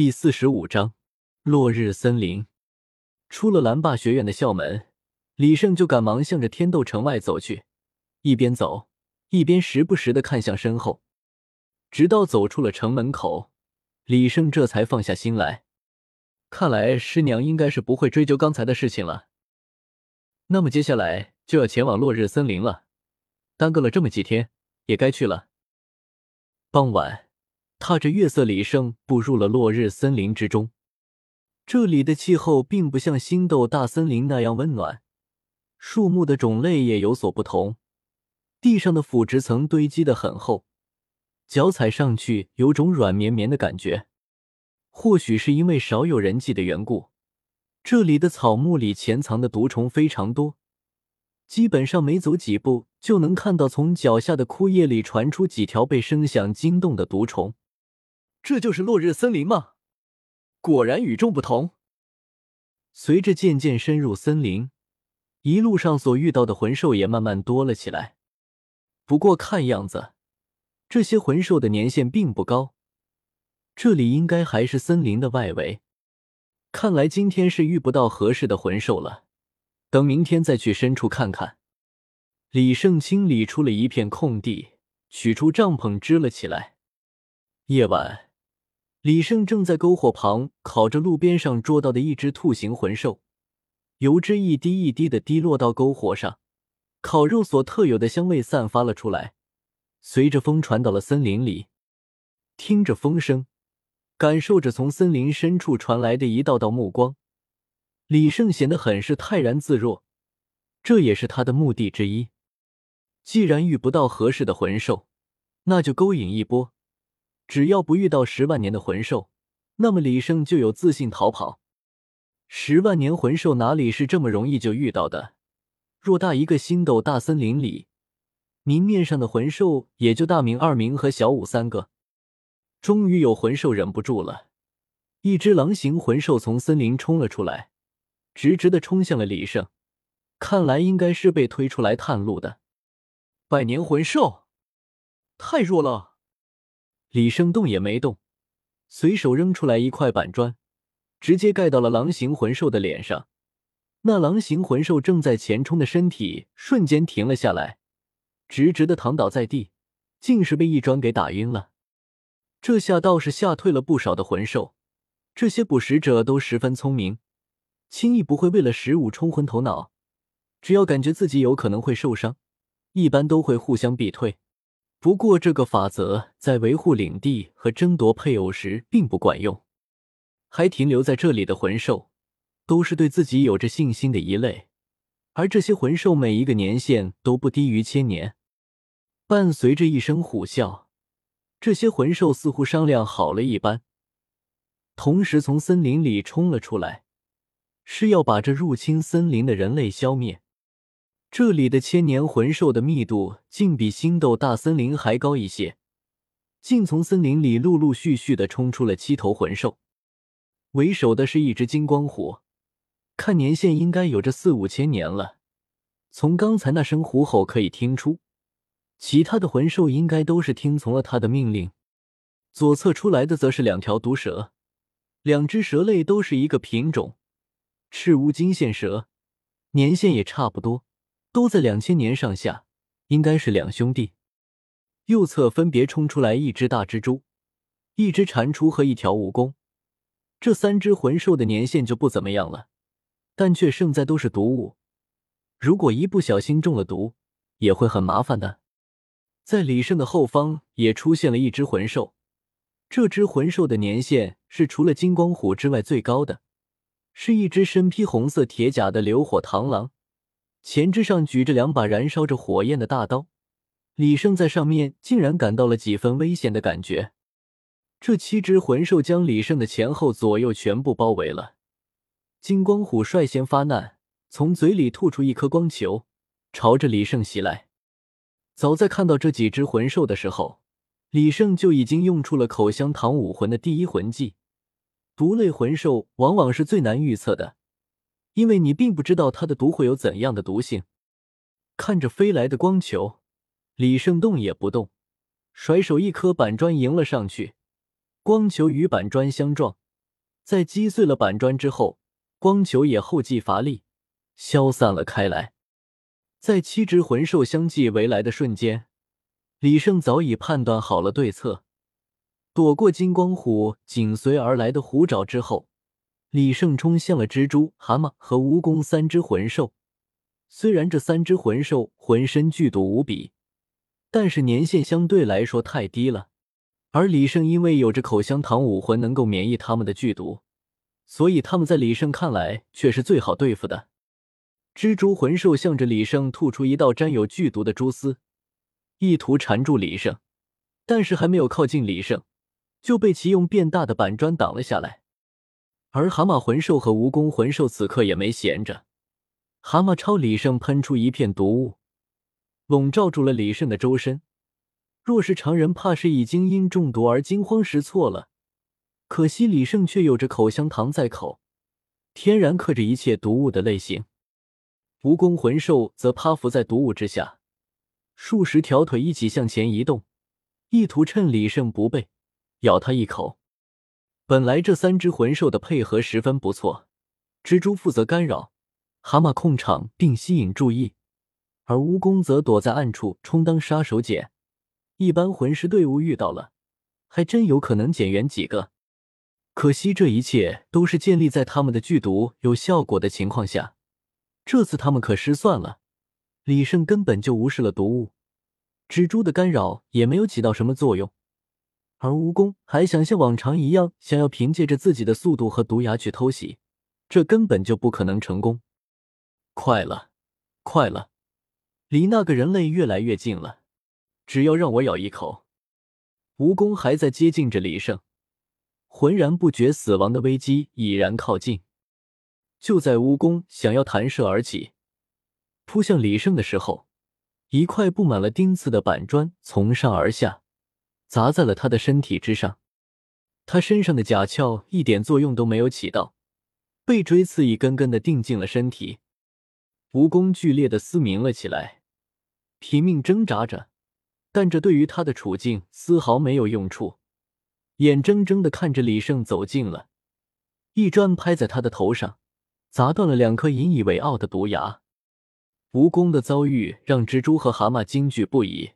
第四十五章落日森林。出了蓝霸学院的校门，李胜就赶忙向着天斗城外走去，一边走一边时不时的看向身后，直到走出了城门口，李胜这才放下心来。看来师娘应该是不会追究刚才的事情了。那么接下来就要前往落日森林了，耽搁了这么几天，也该去了。傍晚。踏着月色，李胜步入了落日森林之中。这里的气候并不像星斗大森林那样温暖，树木的种类也有所不同。地上的腐殖层堆积的很厚，脚踩上去有种软绵绵的感觉。或许是因为少有人迹的缘故，这里的草木里潜藏的毒虫非常多，基本上每走几步就能看到从脚下的枯叶里传出几条被声响惊动的毒虫。这就是落日森林吗？果然与众不同。随着渐渐深入森林，一路上所遇到的魂兽也慢慢多了起来。不过看样子，这些魂兽的年限并不高。这里应该还是森林的外围。看来今天是遇不到合适的魂兽了。等明天再去深处看看。李胜清理出了一片空地，取出帐篷支了起来。夜晚。李胜正在篝火旁烤着路边上捉到的一只兔形魂兽，油脂一滴一滴的滴落到篝火上，烤肉所特有的香味散发了出来，随着风传到了森林里。听着风声，感受着从森林深处传来的一道道目光，李胜显得很是泰然自若。这也是他的目的之一。既然遇不到合适的魂兽，那就勾引一波。只要不遇到十万年的魂兽，那么李胜就有自信逃跑。十万年魂兽哪里是这么容易就遇到的？偌大一个星斗大森林里，明面上的魂兽也就大明、二明和小五三个。终于有魂兽忍不住了，一只狼形魂兽从森林冲了出来，直直的冲向了李胜。看来应该是被推出来探路的。百年魂兽，太弱了。李胜动也没动，随手扔出来一块板砖，直接盖到了狼形魂兽的脸上。那狼形魂兽正在前冲的身体瞬间停了下来，直直的躺倒在地，竟是被一砖给打晕了。这下倒是吓退了不少的魂兽。这些捕食者都十分聪明，轻易不会为了食物冲昏头脑。只要感觉自己有可能会受伤，一般都会互相避退。不过，这个法则在维护领地和争夺配偶时并不管用。还停留在这里的魂兽，都是对自己有着信心的一类，而这些魂兽每一个年限都不低于千年。伴随着一声虎啸，这些魂兽似乎商量好了一般，同时从森林里冲了出来，是要把这入侵森林的人类消灭。这里的千年魂兽的密度竟比星斗大森林还高一些，竟从森林里陆陆续续的冲出了七头魂兽，为首的是一只金光虎，看年限应该有着四五千年了。从刚才那声虎吼可以听出，其他的魂兽应该都是听从了他的命令。左侧出来的则是两条毒蛇，两只蛇类都是一个品种，赤乌金线蛇，年限也差不多。都在两千年上下，应该是两兄弟。右侧分别冲出来一只大蜘蛛、一只蟾蜍和一条蜈蚣。这三只魂兽的年限就不怎么样了，但却胜在都是毒物。如果一不小心中了毒，也会很麻烦的。在李胜的后方也出现了一只魂兽，这只魂兽的年限是除了金光虎之外最高的，是一只身披红色铁甲的流火螳螂。前肢上举着两把燃烧着火焰的大刀，李胜在上面竟然感到了几分危险的感觉。这七只魂兽将李胜的前后左右全部包围了。金光虎率先发难，从嘴里吐出一颗光球，朝着李胜袭来。早在看到这几只魂兽的时候，李胜就已经用出了口香糖武魂的第一魂技。毒类魂兽往往是最难预测的。因为你并不知道它的毒会有怎样的毒性。看着飞来的光球，李胜动也不动，甩手一颗板砖迎了上去。光球与板砖相撞，在击碎了板砖之后，光球也后继乏力，消散了开来。在七只魂兽相继围来的瞬间，李胜早已判断好了对策。躲过金光虎紧随而来的虎爪之后，李胜冲向了蜘蛛、蛤蟆和蜈蚣三只魂兽。虽然这三只魂兽浑身剧毒无比，但是年限相对来说太低了。而李胜因为有着口香糖武魂，能够免疫他们的剧毒，所以他们在李胜看来却是最好对付的。蜘蛛魂兽向着李胜吐出一道沾有剧毒的蛛丝，意图缠住李胜，但是还没有靠近李胜。就被其用变大的板砖挡了下来，而蛤蟆魂兽和蜈蚣魂兽此刻也没闲着，蛤蟆朝李胜喷出一片毒雾，笼罩住了李胜的周身。若是常人，怕是已经因中毒而惊慌失措了。可惜李胜却有着口香糖在口，天然克制一切毒物的类型。蜈蚣魂兽则趴伏在毒雾之下，数十条腿一起向前移动，意图趁李胜不备。咬他一口。本来这三只魂兽的配合十分不错，蜘蛛负责干扰，蛤蟆控场并吸引注意，而蜈蚣则躲在暗处充当杀手锏。一般魂师队伍遇到了，还真有可能减员几个。可惜这一切都是建立在他们的剧毒有效果的情况下，这次他们可失算了。李胜根本就无视了毒物，蜘蛛的干扰也没有起到什么作用。而蜈蚣还想像往常一样，想要凭借着自己的速度和毒牙去偷袭，这根本就不可能成功。快了，快了，离那个人类越来越近了，只要让我咬一口。蜈蚣还在接近着李胜，浑然不觉死亡的危机已然靠近。就在蜈蚣想要弹射而起，扑向李胜的时候，一块布满了钉刺的板砖从上而下。砸在了他的身体之上，他身上的甲壳一点作用都没有起到，被锥刺一根根的钉进了身体。蜈蚣剧烈的嘶鸣了起来，拼命挣扎着，但这对于他的处境丝毫没有用处，眼睁睁的看着李胜走近了，一砖拍在他的头上，砸断了两颗引以为傲的毒牙。蜈蚣的遭遇让蜘蛛和蛤蟆惊惧不已。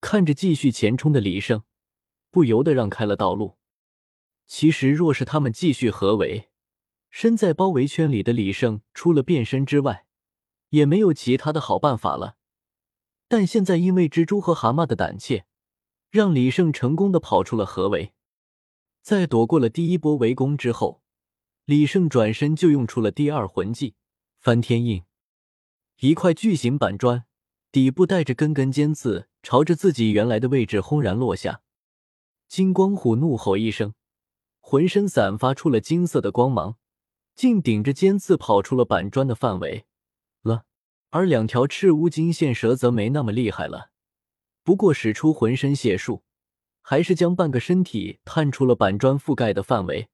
看着继续前冲的李胜，不由得让开了道路。其实，若是他们继续合围，身在包围圈里的李胜除了变身之外，也没有其他的好办法了。但现在因为蜘蛛和蛤蟆的胆怯，让李胜成功的跑出了合围。在躲过了第一波围攻之后，李胜转身就用出了第二魂技翻天印，一块巨型板砖。底部带着根根尖刺，朝着自己原来的位置轰然落下。金光虎怒吼一声，浑身散发出了金色的光芒，竟顶着尖刺跑出了板砖的范围了。而两条赤乌金线蛇则没那么厉害了，不过使出浑身解数，还是将半个身体探出了板砖覆盖的范围，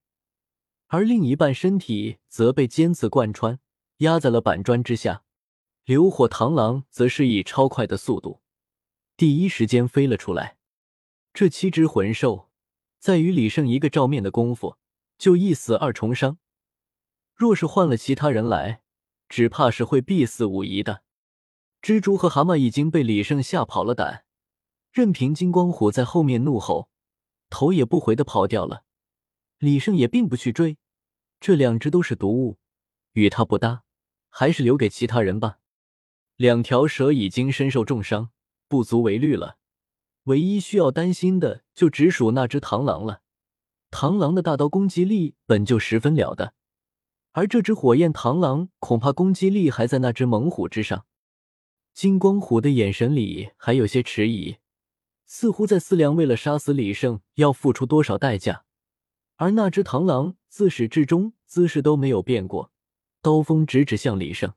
而另一半身体则被尖刺贯穿，压在了板砖之下。流火螳螂则是以超快的速度，第一时间飞了出来。这七只魂兽在与李胜一个照面的功夫，就一死二重伤。若是换了其他人来，只怕是会必死无疑的。蜘蛛和蛤蟆已经被李胜吓跑了胆，任凭金光虎在后面怒吼，头也不回的跑掉了。李胜也并不去追，这两只都是毒物，与他不搭，还是留给其他人吧。两条蛇已经身受重伤，不足为虑了。唯一需要担心的就只属那只螳螂了。螳螂的大刀攻击力本就十分了得，而这只火焰螳螂恐怕攻击力还在那只猛虎之上。金光虎的眼神里还有些迟疑，似乎在思量为了杀死李胜要付出多少代价。而那只螳螂自始至终姿势都没有变过，刀锋直指向李胜。